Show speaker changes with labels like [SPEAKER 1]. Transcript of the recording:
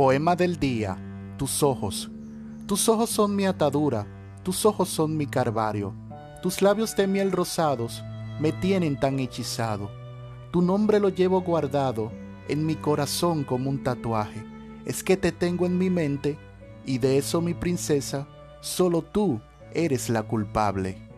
[SPEAKER 1] Poema del día. Tus ojos. Tus ojos son mi atadura, tus ojos son mi carvario. Tus labios de miel rosados me tienen tan hechizado. Tu nombre lo llevo guardado en mi corazón como un tatuaje. Es que te tengo en mi mente y de eso mi princesa, solo tú eres la culpable.